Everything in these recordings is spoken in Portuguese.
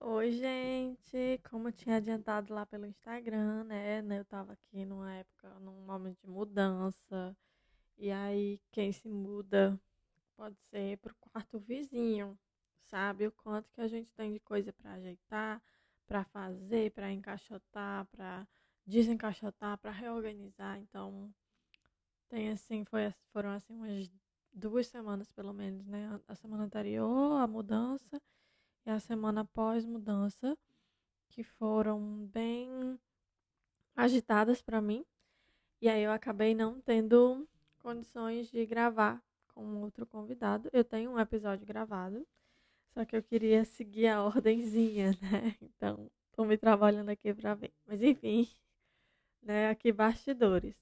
Oi, gente! Como eu tinha adiantado lá pelo Instagram, né? Eu tava aqui numa época, num momento de mudança. E aí, quem se muda pode ser pro quarto vizinho, sabe? O quanto que a gente tem de coisa para ajeitar, para fazer, para encaixotar, para desencaixotar, para reorganizar. Então, tem assim, foi, foram assim umas duas semanas pelo menos, né? A semana anterior, a mudança e a semana após mudança, que foram bem agitadas para mim. E aí eu acabei não tendo condições de gravar com outro convidado. Eu tenho um episódio gravado, só que eu queria seguir a ordenzinha, né? Então, tô me trabalhando aqui para ver. Mas enfim, né, aqui bastidores.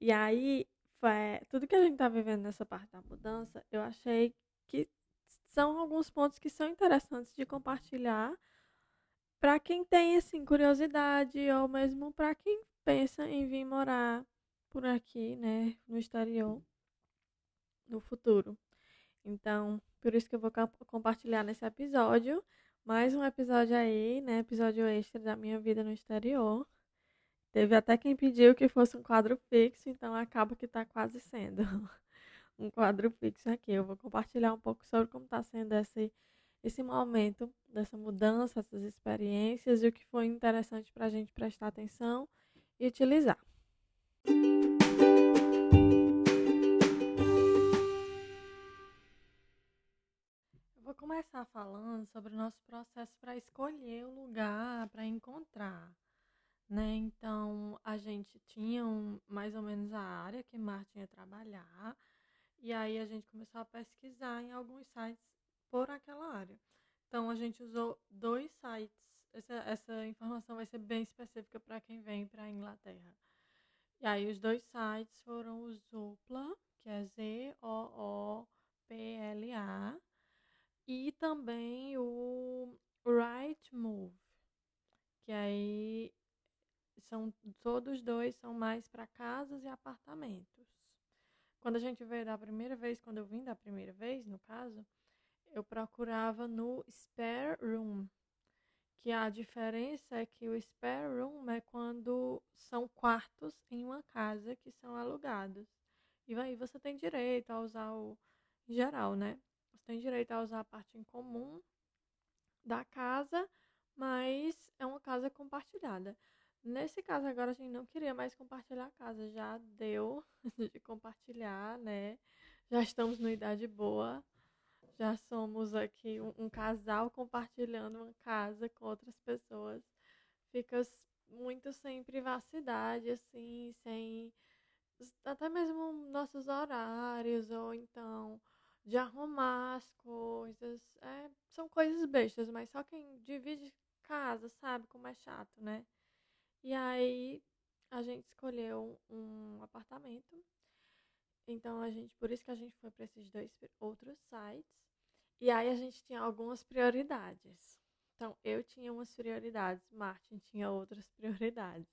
E aí, foi, tudo que a gente tá vivendo nessa parte da mudança, eu achei que são alguns pontos que são interessantes de compartilhar para quem tem assim curiosidade ou mesmo para quem pensa em vir morar por aqui, né, no exterior no futuro. Então, por isso que eu vou compartilhar nesse episódio, mais um episódio aí, né, episódio extra da minha vida no exterior. Teve até quem pediu que fosse um quadro fixo, então acaba que está quase sendo. um quadro fixo aqui. Eu vou compartilhar um pouco sobre como está sendo esse, esse momento dessa mudança, essas experiências e o que foi interessante para a gente prestar atenção e utilizar. Eu vou começar falando sobre o nosso processo para escolher o lugar para encontrar. Né? Então, a gente tinha um, mais ou menos a área que Martin ia trabalhar, e aí a gente começou a pesquisar em alguns sites por aquela área. Então a gente usou dois sites. Essa, essa informação vai ser bem específica para quem vem para a Inglaterra. E aí os dois sites foram o Zoopla, que é Z-O-O-P-L-A, e também o Rightmove, que aí são todos dois são mais para casas e apartamentos. Quando a gente veio da primeira vez, quando eu vim da primeira vez, no caso, eu procurava no spare room, que a diferença é que o spare room é quando são quartos em uma casa que são alugados. E aí você tem direito a usar o em geral, né? Você tem direito a usar a parte em comum da casa, mas é uma casa compartilhada. Nesse caso agora a gente não queria mais compartilhar a casa, já deu de compartilhar, né? Já estamos numa idade boa, já somos aqui um, um casal compartilhando uma casa com outras pessoas. Fica muito sem privacidade, assim, sem até mesmo nossos horários, ou então de arrumar as coisas. É, são coisas bestas, mas só quem divide casa sabe como é chato, né? E aí a gente escolheu um apartamento. Então a gente, por isso que a gente foi para esses dois outros sites. E aí a gente tinha algumas prioridades. Então eu tinha umas prioridades, Martin tinha outras prioridades.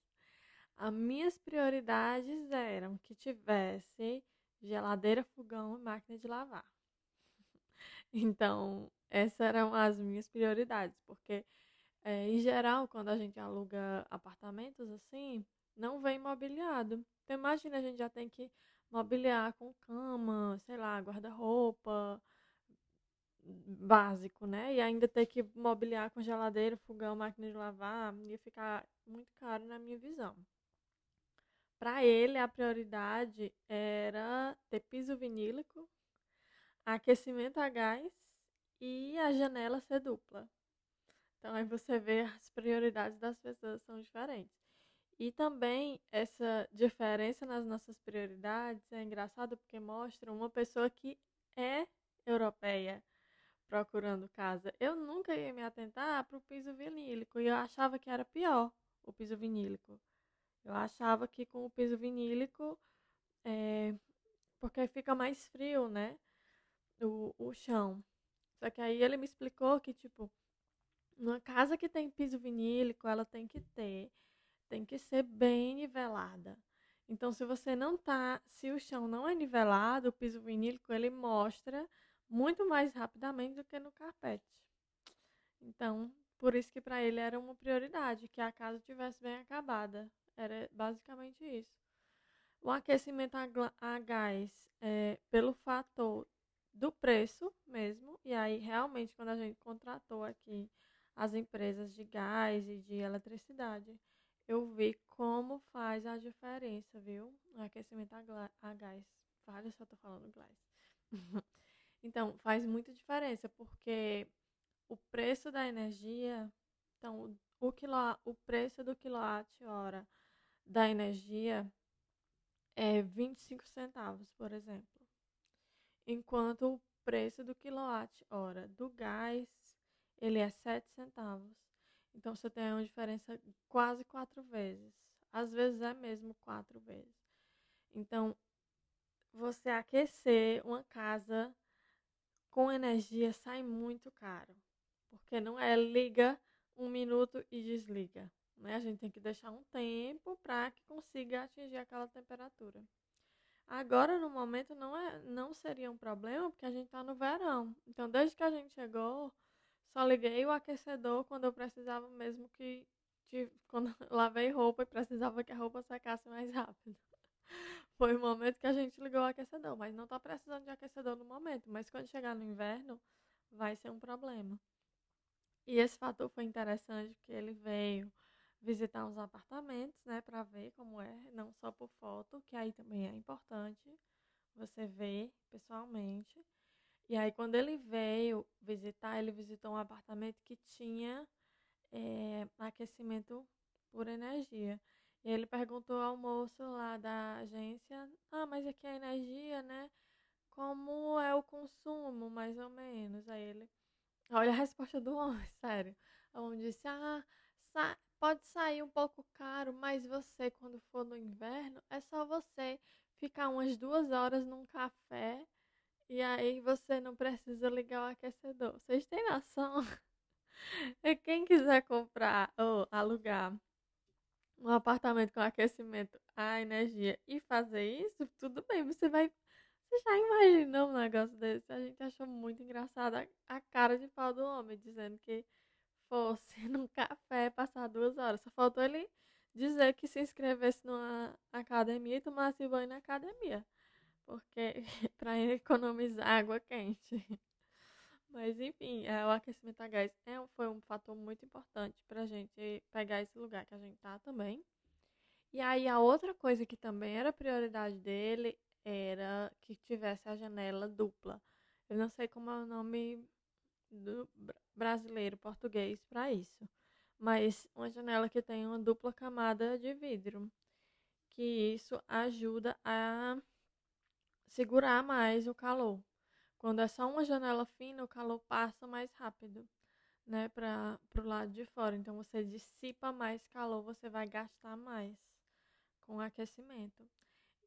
As minhas prioridades eram que tivesse geladeira, fogão e máquina de lavar. Então, essas eram as minhas prioridades, porque é, em geral, quando a gente aluga apartamentos assim, não vem mobiliado. Então imagina, a gente já tem que mobiliar com cama, sei lá, guarda-roupa básico, né? E ainda ter que mobiliar com geladeira, fogão, máquina de lavar, ia ficar muito caro na minha visão. Para ele, a prioridade era ter piso vinílico, aquecimento a gás e a janela ser dupla. Então aí você vê as prioridades das pessoas são diferentes. E também essa diferença nas nossas prioridades é engraçado porque mostra uma pessoa que é europeia procurando casa, eu nunca ia me atentar para o piso vinílico e eu achava que era pior o piso vinílico. Eu achava que com o piso vinílico, é, porque fica mais frio, né? O, o chão. Só que aí ele me explicou que, tipo, uma casa que tem piso vinílico, ela tem que ter, tem que ser bem nivelada. Então, se você não tá, se o chão não é nivelado, o piso vinílico ele mostra muito mais rapidamente do que no carpete. Então, por isso que para ele era uma prioridade que a casa tivesse bem acabada. Era basicamente isso. O aquecimento a, gás é pelo fator do preço mesmo. E aí, realmente, quando a gente contratou aqui as empresas de gás e de eletricidade, eu vi como faz a diferença, viu? O aquecimento a, a gás. Se eu tô falando gás. então, faz muita diferença, porque o preço da energia, então, o, quilo, o preço do quilowatt-hora da energia é 25 centavos, por exemplo. Enquanto o preço do quilowatt-hora do gás, ele é 7 centavos. Então você tem uma diferença quase quatro vezes. Às vezes é mesmo quatro vezes. Então, você aquecer uma casa com energia sai muito caro. Porque não é liga um minuto e desliga. Né? A gente tem que deixar um tempo para que consiga atingir aquela temperatura. Agora, no momento, não, é, não seria um problema, porque a gente está no verão. Então, desde que a gente chegou, só liguei o aquecedor quando eu precisava mesmo que. Quando lavei roupa e precisava que a roupa secasse mais rápido. Foi o momento que a gente ligou o aquecedor, mas não está precisando de aquecedor no momento. Mas quando chegar no inverno, vai ser um problema. E esse fator foi interessante porque ele veio visitar os apartamentos, né, para ver como é, não só por foto, que aí também é importante você ver pessoalmente. E aí quando ele veio visitar, ele visitou um apartamento que tinha é, aquecimento por energia. E ele perguntou ao moço lá da agência: Ah, mas aqui é energia, né? Como é o consumo, mais ou menos? Aí ele. Olha a resposta do homem, sério. O homem disse: Ah, sa pode sair um pouco caro, mas você, quando for no inverno, é só você ficar umas duas horas num café e aí você não precisa ligar o aquecedor. Vocês têm noção? Quem quiser comprar ou alugar um apartamento com aquecimento a energia e fazer isso, tudo bem, você vai. Você já imaginou um negócio desse? A gente achou muito engraçado a, a cara de pau do homem, dizendo que fosse num café passar duas horas. Só faltou ele dizer que se inscrevesse numa academia e tomasse banho na academia. Porque para economizar água quente. Mas enfim, é, o aquecimento a gás é, foi um fator muito importante para a gente pegar esse lugar que a gente tá também. E aí a outra coisa que também era prioridade dele era que tivesse a janela dupla. Eu não sei como é o nome do brasileiro português para isso, mas uma janela que tem uma dupla camada de vidro, que isso ajuda a segurar mais o calor. Quando é só uma janela fina, o calor passa mais rápido, né, para o lado de fora. Então você dissipa mais calor, você vai gastar mais com aquecimento.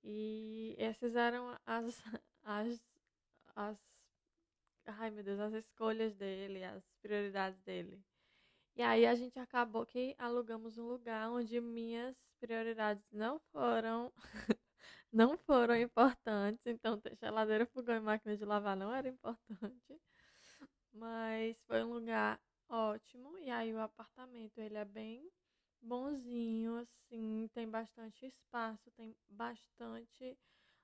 E essas eram as, as, as, ai meu Deus, as escolhas dele, as prioridades dele. E aí a gente acabou que alugamos um lugar onde minhas prioridades não foram não foram importantes. Então, geladeira, fogão e máquina de lavar não era importante. Mas foi um lugar ótimo. E aí o apartamento, ele é bem bonzinho, assim, tem bastante espaço, tem bastante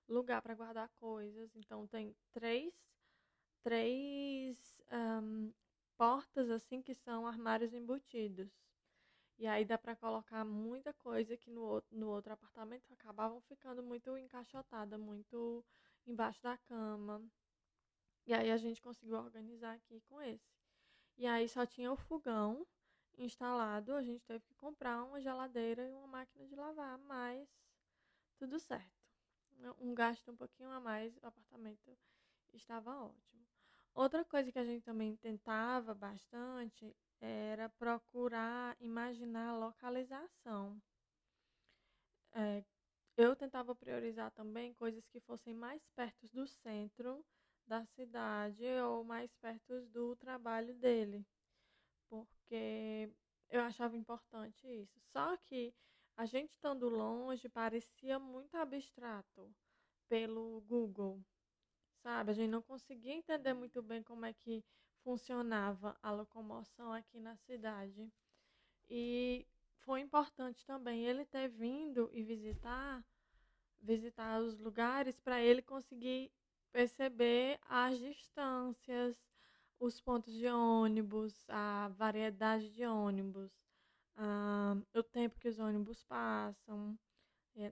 lugar para guardar coisas. Então tem três, três um, portas assim que são armários embutidos. E aí dá para colocar muita coisa que no outro, no outro apartamento acabavam ficando muito encaixotada, muito embaixo da cama. E aí a gente conseguiu organizar aqui com esse. E aí só tinha o fogão instalado, a gente teve que comprar uma geladeira e uma máquina de lavar, mas tudo certo. Um gasto um pouquinho a mais, o apartamento estava ótimo. Outra coisa que a gente também tentava bastante era procurar imaginar a localização. É, eu tentava priorizar também coisas que fossem mais perto do centro da cidade ou mais perto do trabalho dele, porque eu achava importante isso. Só que a gente estando longe parecia muito abstrato pelo Google, sabe? A gente não conseguia entender muito bem como é que funcionava a locomoção aqui na cidade. E foi importante também ele ter vindo e visitar visitar os lugares para ele conseguir perceber as distâncias, os pontos de ônibus, a variedade de ônibus, uh, o tempo que os ônibus passam,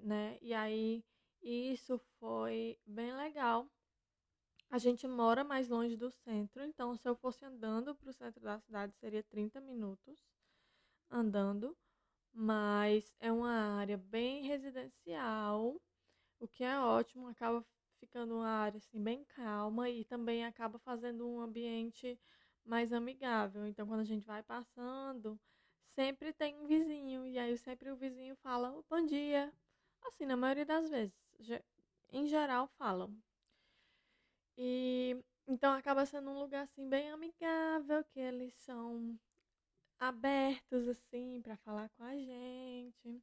né? E aí isso foi bem legal. A gente mora mais longe do centro, então se eu fosse andando para o centro da cidade seria 30 minutos andando, mas é uma área bem residencial, o que é ótimo, acaba ficando uma área assim bem calma e também acaba fazendo um ambiente mais amigável. Então quando a gente vai passando, sempre tem um vizinho e aí sempre o vizinho fala bom dia. Assim, na maioria das vezes, em geral falam. E então acaba sendo um lugar assim bem amigável, que eles são abertos assim para falar com a gente.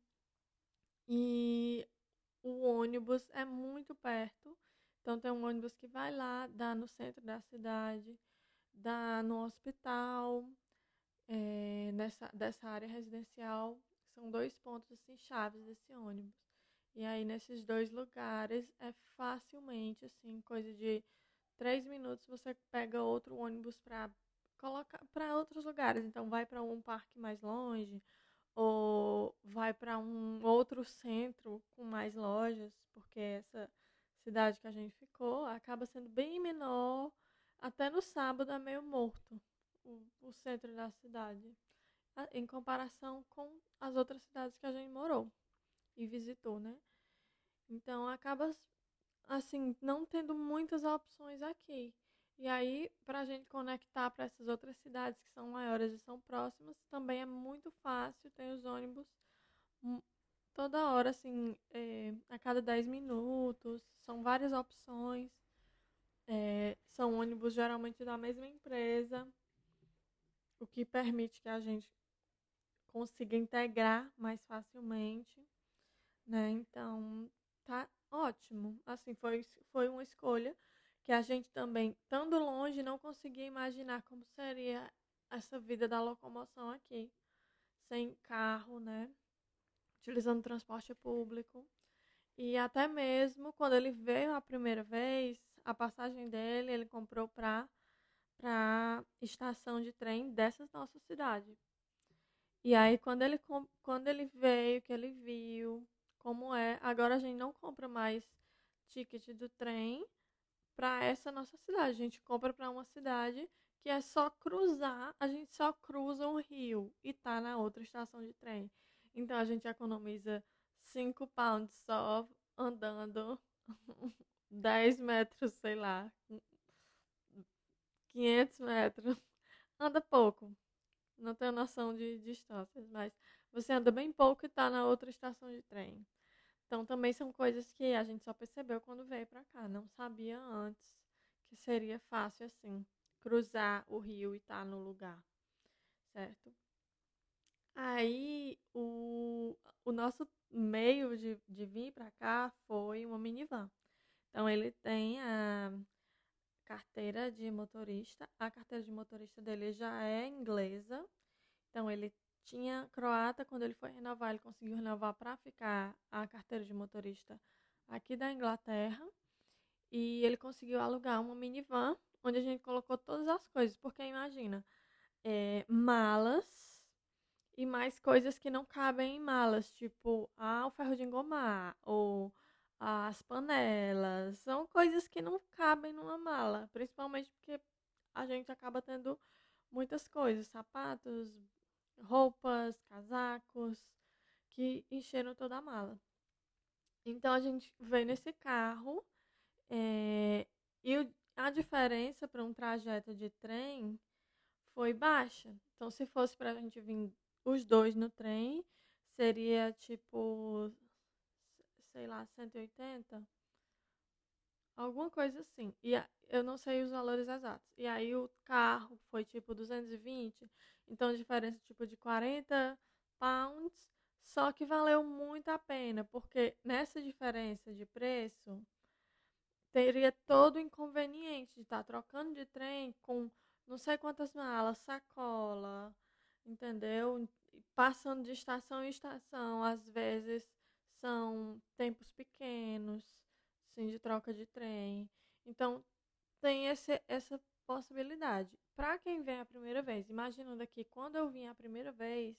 E o ônibus é muito perto. Então tem um ônibus que vai lá, dá no centro da cidade, dá no hospital, é, nessa, dessa área residencial. São dois pontos assim, chaves desse ônibus. E aí nesses dois lugares é facilmente, assim, coisa de três minutos você pega outro ônibus para colocar para outros lugares. Então vai para um parque mais longe ou vai para um outro centro com mais lojas, porque essa cidade que a gente ficou acaba sendo bem menor. Até no sábado é meio morto o, o centro da cidade, em comparação com as outras cidades que a gente morou e visitou, né? Então acaba assim não tendo muitas opções aqui. E aí, para a gente conectar para essas outras cidades que são maiores e são próximas, também é muito fácil. Tem os ônibus toda hora, assim, é, a cada 10 minutos. São várias opções. É, são ônibus geralmente da mesma empresa, o que permite que a gente consiga integrar mais facilmente, né? Então, tá ótimo. Assim, foi, foi uma escolha que a gente também, estando longe, não conseguia imaginar como seria essa vida da locomoção aqui, sem carro, né? Utilizando transporte público. E até mesmo quando ele veio a primeira vez, a passagem dele ele comprou para para estação de trem dessa nossa cidade. E aí quando ele quando ele veio, que ele viu como é, agora a gente não compra mais ticket do trem, para essa nossa cidade. A gente compra para uma cidade que é só cruzar, a gente só cruza um rio e tá na outra estação de trem. Então a gente economiza 5 pounds só andando 10 metros, sei lá, 500 metros. Anda pouco. Não tenho noção de distâncias, mas você anda bem pouco e tá na outra estação de trem. Então também são coisas que a gente só percebeu quando veio para cá, não sabia antes que seria fácil assim cruzar o rio e estar tá no lugar, certo? Aí o, o nosso meio de, de vir para cá foi uma minivan. Então ele tem a carteira de motorista. A carteira de motorista dele já é inglesa. Então ele tinha croata, quando ele foi renovar, ele conseguiu renovar para ficar a carteira de motorista aqui da Inglaterra. E ele conseguiu alugar uma minivan, onde a gente colocou todas as coisas, porque imagina, é, malas e mais coisas que não cabem em malas, tipo ah, o ferro de engomar ou as panelas. São coisas que não cabem numa mala, principalmente porque a gente acaba tendo muitas coisas, sapatos, roupas, casacos, que encheram toda a mala. Então a gente veio nesse carro é, e a diferença para um trajeto de trem foi baixa. Então, se fosse para a gente vir os dois no trem, seria tipo, sei lá, 180? Alguma coisa assim. E eu não sei os valores exatos. E aí o carro foi tipo 220, então diferença tipo de 40 pounds, só que valeu muito a pena, porque nessa diferença de preço teria todo o inconveniente de estar tá trocando de trem com não sei quantas malas, sacola, entendeu? Passando de estação em estação, às vezes são tempos pequenos, sim, de troca de trem. Então, tem esse, essa possibilidade. Para quem vem a primeira vez, imaginando aqui, quando eu vim a primeira vez,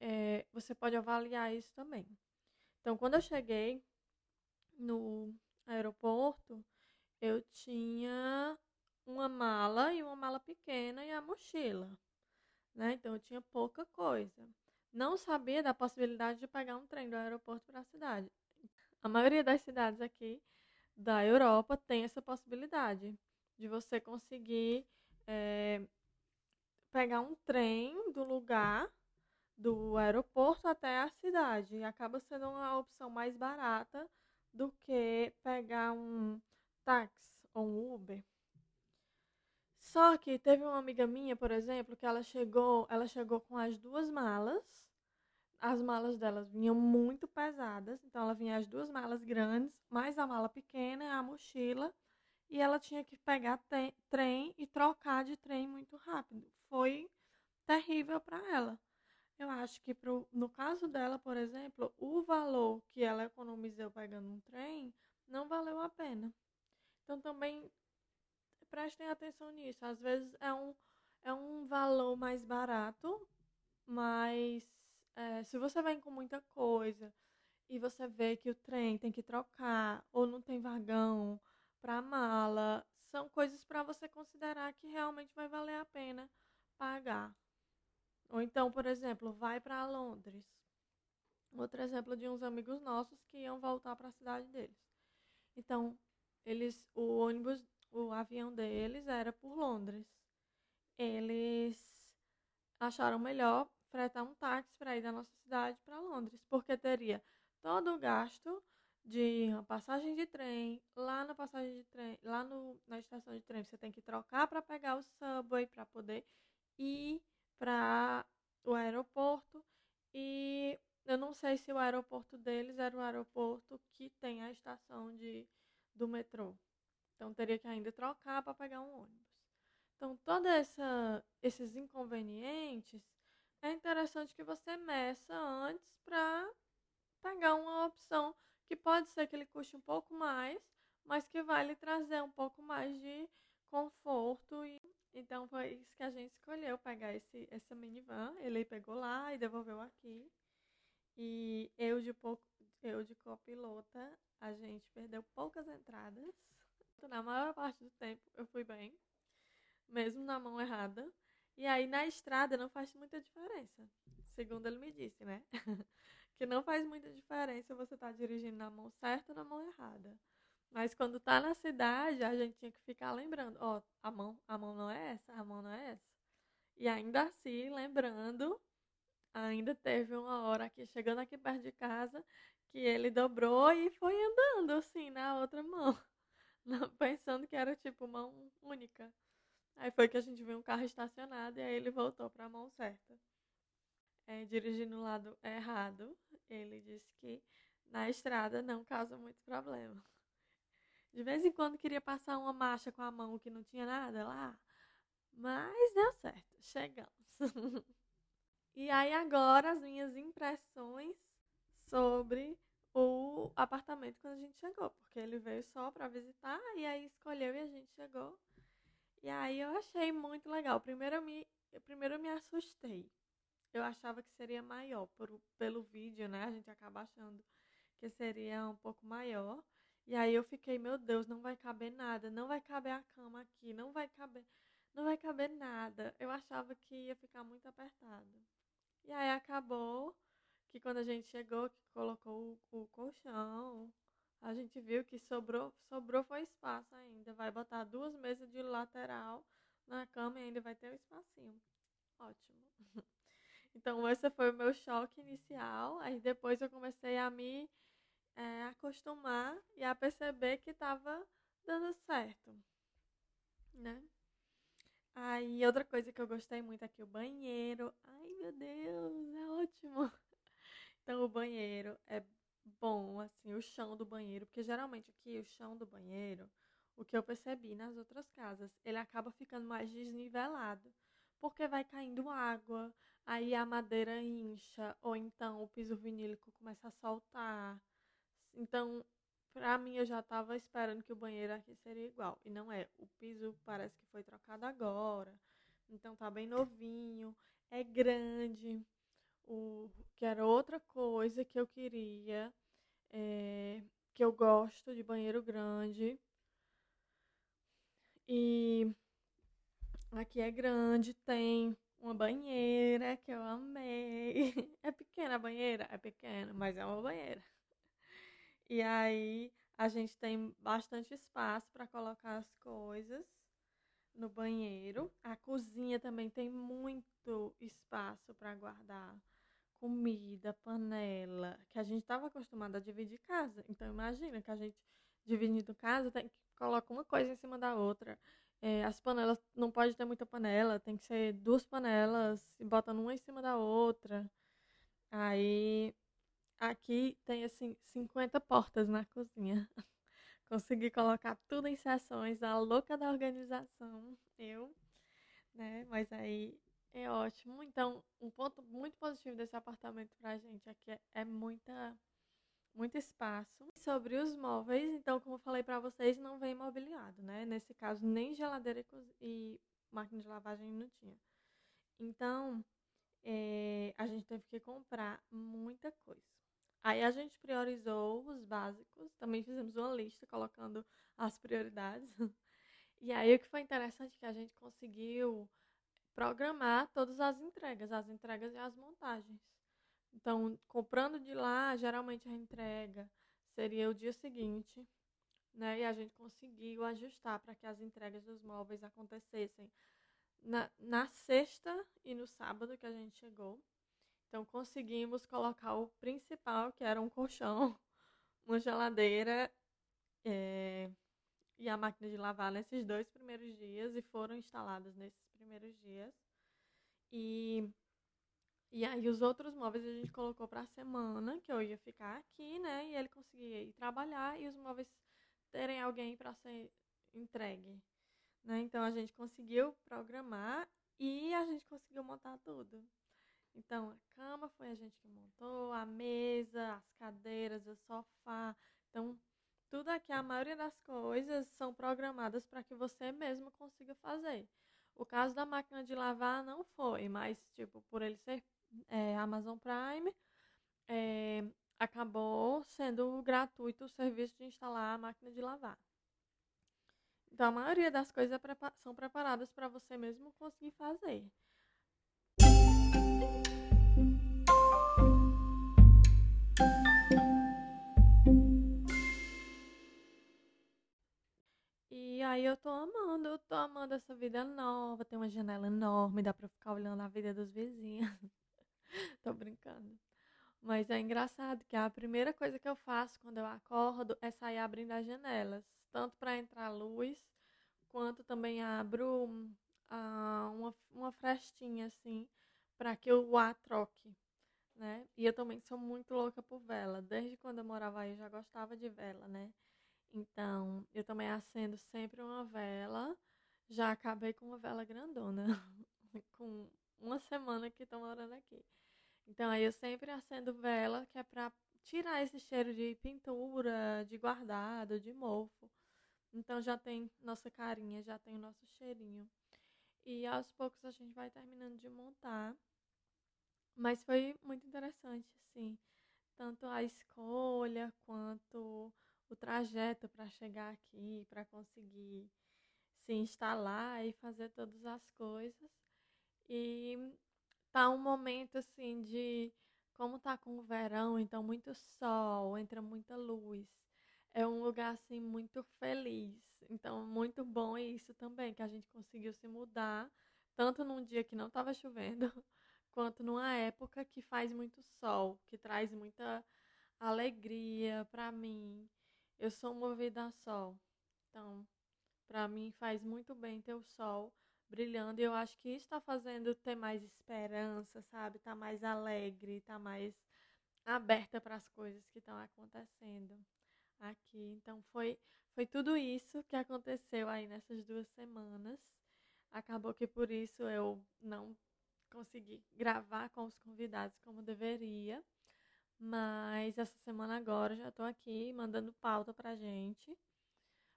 é, você pode avaliar isso também. Então, quando eu cheguei no aeroporto, eu tinha uma mala e uma mala pequena e a mochila. Né? Então, eu tinha pouca coisa. Não sabia da possibilidade de pegar um trem do aeroporto para a cidade. A maioria das cidades aqui da Europa tem essa possibilidade de você conseguir é, pegar um trem do lugar do aeroporto até a cidade. E acaba sendo uma opção mais barata do que pegar um táxi ou um Uber. Só que teve uma amiga minha, por exemplo, que ela chegou, ela chegou com as duas malas. As malas delas vinham muito pesadas, então ela vinha as duas malas grandes, mais a mala pequena, a mochila, e ela tinha que pegar trem e trocar de trem muito rápido. Foi terrível para ela. Eu acho que pro, no caso dela, por exemplo, o valor que ela economizou pegando um trem não valeu a pena. Então também prestem atenção nisso. Às vezes é um, é um valor mais barato, mas é, se você vem com muita coisa e você vê que o trem tem que trocar ou não tem vagão para mala, são coisas para você considerar que realmente vai valer a pena pagar. Ou então, por exemplo, vai para Londres. Outro exemplo de uns amigos nossos que iam voltar para a cidade deles. Então, eles, o ônibus, o avião deles era por Londres. Eles acharam melhor fretar um táxi para ir da nossa cidade para Londres, porque teria todo o gasto de passagem de trem, lá na passagem de trem, lá no, na estação de trem, você tem que trocar para pegar o subway para poder ir para o aeroporto e eu não sei se o aeroporto deles era o aeroporto que tem a estação de, do metrô. Então teria que ainda trocar para pegar um ônibus. Então, todos esses inconvenientes é interessante que você meça antes para pegar uma opção que pode ser que ele custe um pouco mais, mas que vai lhe trazer um pouco mais de conforto e então foi isso que a gente escolheu, pegar esse, essa minivan. Ele pegou lá e devolveu aqui. E eu de pouco, eu de copilota, a gente perdeu poucas entradas. Na maior parte do tempo eu fui bem, mesmo na mão errada. E aí na estrada não faz muita diferença, segundo ele me disse, né? que não faz muita diferença você estar tá dirigindo na mão certa ou na mão errada. Mas quando tá na cidade, a gente tinha que ficar lembrando, ó, oh, a mão, a mão não é essa, a mão não é essa. E ainda assim, lembrando, ainda teve uma hora aqui, chegando aqui perto de casa, que ele dobrou e foi andando assim na outra mão, pensando que era tipo mão única. Aí foi que a gente viu um carro estacionado e aí ele voltou para a mão certa. É, dirigindo no lado errado, ele disse que na estrada não causa muito problema. De vez em quando queria passar uma marcha com a mão que não tinha nada lá. Mas deu certo, chegamos. e aí agora as minhas impressões sobre o apartamento quando a gente chegou, porque ele veio só para visitar e aí escolheu e a gente chegou. E aí eu achei muito legal. Primeiro eu me, primeiro eu me assustei. Eu achava que seria maior por, pelo vídeo, né? A gente acaba achando que seria um pouco maior. E aí eu fiquei, meu Deus, não vai caber nada, não vai caber a cama aqui, não vai caber, não vai caber nada. Eu achava que ia ficar muito apertado. E aí acabou que quando a gente chegou, que colocou o, o colchão, a gente viu que sobrou, sobrou foi espaço ainda. Vai botar duas mesas de lateral na cama e ainda vai ter um espacinho. Ótimo. Então, esse foi o meu choque inicial. Aí depois eu comecei a me é, acostumar e a perceber que estava dando certo, né? Aí, outra coisa que eu gostei muito aqui, o banheiro. Ai, meu Deus, é ótimo. Então, o banheiro é bom, assim, o chão do banheiro, porque geralmente aqui o chão do banheiro, o que eu percebi nas outras casas, ele acaba ficando mais desnivelado, porque vai caindo água, aí a madeira incha, ou então o piso vinílico começa a soltar. Então, pra mim, eu já tava esperando que o banheiro aqui seria igual, e não é. O piso parece que foi trocado agora, então tá bem novinho, é grande. O, que era outra coisa que eu queria é, que eu gosto de banheiro grande. E aqui é grande, tem uma banheira que eu amei. É pequena a banheira? É pequena, mas é uma banheira. E aí a gente tem bastante espaço para colocar as coisas no banheiro. A cozinha também tem muito espaço para guardar comida, panela, que a gente estava acostumado a dividir casa. Então imagina que a gente dividindo casa tem que colocar uma coisa em cima da outra. É, as panelas não pode ter muita panela, tem que ser duas panelas e botando uma em cima da outra. Aí aqui tem assim 50 portas na cozinha. Consegui colocar tudo em sessões, a louca da organização, eu, né? Mas aí é ótimo. Então, um ponto muito positivo desse apartamento pra gente é, é muita, muito espaço. Sobre os móveis, então, como eu falei pra vocês, não vem mobiliado, né? Nesse caso, nem geladeira e, máquina de lavagem não tinha. Então, é, a gente teve que comprar muita coisa. Aí a gente priorizou os básicos, também fizemos uma lista colocando as prioridades. E aí o que foi interessante é que a gente conseguiu programar todas as entregas, as entregas e as montagens. Então, comprando de lá, geralmente a entrega seria o dia seguinte, né? E a gente conseguiu ajustar para que as entregas dos móveis acontecessem na, na sexta e no sábado que a gente chegou. Então, conseguimos colocar o principal, que era um colchão, uma geladeira é, e a máquina de lavar nesses dois primeiros dias e foram instaladas nesses primeiros dias. E, e aí os outros móveis a gente colocou para a semana, que eu ia ficar aqui, né? E ele conseguia ir trabalhar e os móveis terem alguém para ser entregue. Né? Então a gente conseguiu programar e a gente conseguiu montar tudo. Então a cama foi a gente que montou, a mesa, as cadeiras, o sofá. Então tudo aqui, a maioria das coisas são programadas para que você mesmo consiga fazer. O caso da máquina de lavar não foi, mas, tipo, por ele ser é, Amazon Prime, é, acabou sendo gratuito o serviço de instalar a máquina de lavar. Então, a maioria das coisas é são preparadas para você mesmo conseguir fazer. Aí eu tô amando, eu tô amando essa vida nova. Tem uma janela enorme, dá pra ficar olhando a vida dos vizinhos. tô brincando. Mas é engraçado que a primeira coisa que eu faço quando eu acordo é sair abrindo as janelas, tanto para entrar luz, quanto também abro uh, uma, uma frestinha assim, para que o ar troque. Né? E eu também sou muito louca por vela. Desde quando eu morava aí eu já gostava de vela, né? Então, eu também acendo sempre uma vela. Já acabei com uma vela grandona, com uma semana que estou morando aqui. Então, aí eu sempre acendo vela, que é para tirar esse cheiro de pintura, de guardado, de mofo. Então, já tem nossa carinha, já tem o nosso cheirinho. E aos poucos a gente vai terminando de montar. Mas foi muito interessante, assim. Tanto a escolha quanto o trajeto para chegar aqui, para conseguir se instalar e fazer todas as coisas. E tá um momento assim de como tá com o verão, então muito sol, entra muita luz. é um lugar assim muito feliz. Então, muito bom é isso também, que a gente conseguiu se mudar, tanto num dia que não estava chovendo, quanto numa época que faz muito sol, que traz muita alegria para mim. Eu sou movida a sol. Então, para mim faz muito bem ter o sol brilhando e eu acho que isso está fazendo ter mais esperança, sabe? Tá mais alegre, tá mais aberta para as coisas que estão acontecendo aqui. Então foi foi tudo isso que aconteceu aí nessas duas semanas. Acabou que por isso eu não consegui gravar com os convidados como deveria. Mas essa semana agora já estou aqui mandando pauta pra gente,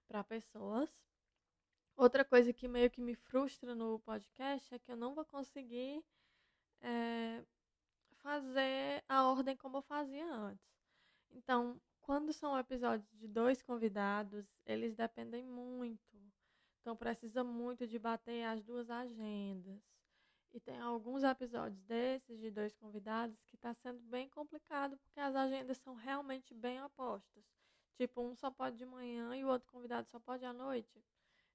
para pessoas. Outra coisa que meio que me frustra no podcast é que eu não vou conseguir é, fazer a ordem como eu fazia antes. Então, quando são episódios de dois convidados, eles dependem muito. Então, precisa muito de bater as duas agendas. E tem alguns episódios desses de dois convidados que está sendo bem complicado porque as agendas são realmente bem opostas. Tipo, um só pode de manhã e o outro convidado só pode à noite.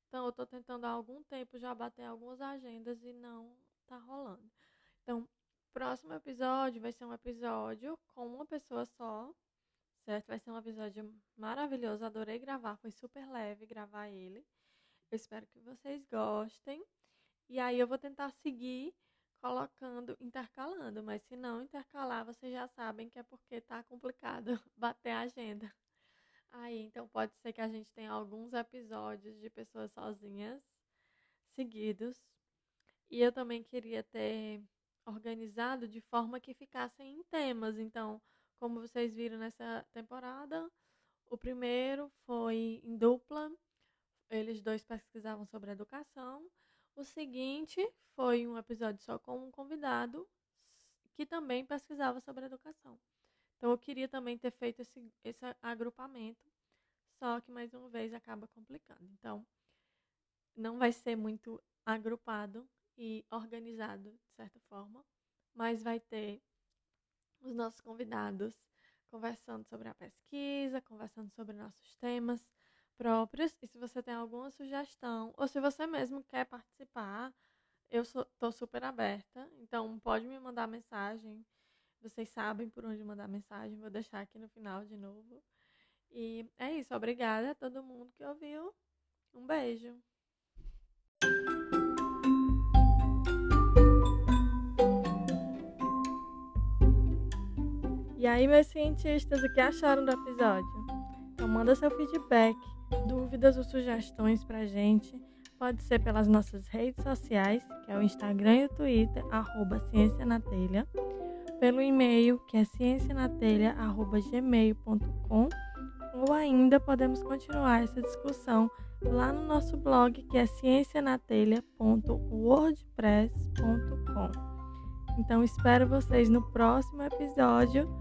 Então, eu estou tentando há algum tempo já bater algumas agendas e não está rolando. Então, próximo episódio vai ser um episódio com uma pessoa só, certo? Vai ser um episódio maravilhoso. Adorei gravar, foi super leve gravar ele. Eu espero que vocês gostem. E aí eu vou tentar seguir colocando, intercalando, mas se não intercalar, vocês já sabem que é porque tá complicado bater a agenda. Aí, então pode ser que a gente tenha alguns episódios de pessoas sozinhas seguidos. E eu também queria ter organizado de forma que ficassem em temas. Então, como vocês viram nessa temporada, o primeiro foi em dupla. Eles dois pesquisavam sobre educação o seguinte foi um episódio só com um convidado que também pesquisava sobre educação. Então eu queria também ter feito esse, esse agrupamento, só que mais uma vez acaba complicando. Então não vai ser muito agrupado e organizado de certa forma, mas vai ter os nossos convidados conversando sobre a pesquisa, conversando sobre nossos temas próprios. E se você tem alguma sugestão, ou se você mesmo quer participar, eu estou super aberta. Então, pode me mandar mensagem. Vocês sabem por onde mandar mensagem. Vou deixar aqui no final de novo. E é isso. Obrigada a todo mundo que ouviu. Um beijo. E aí, meus cientistas, o que acharam do episódio? Então, manda seu feedback dúvidas ou sugestões para a gente, pode ser pelas nossas redes sociais, que é o Instagram e o Twitter, arroba Ciência na Telha, pelo e-mail, que é ciencianatelha.gmail.com, ou ainda podemos continuar essa discussão lá no nosso blog, que é ciencianatelha.wordpress.com. Então espero vocês no próximo episódio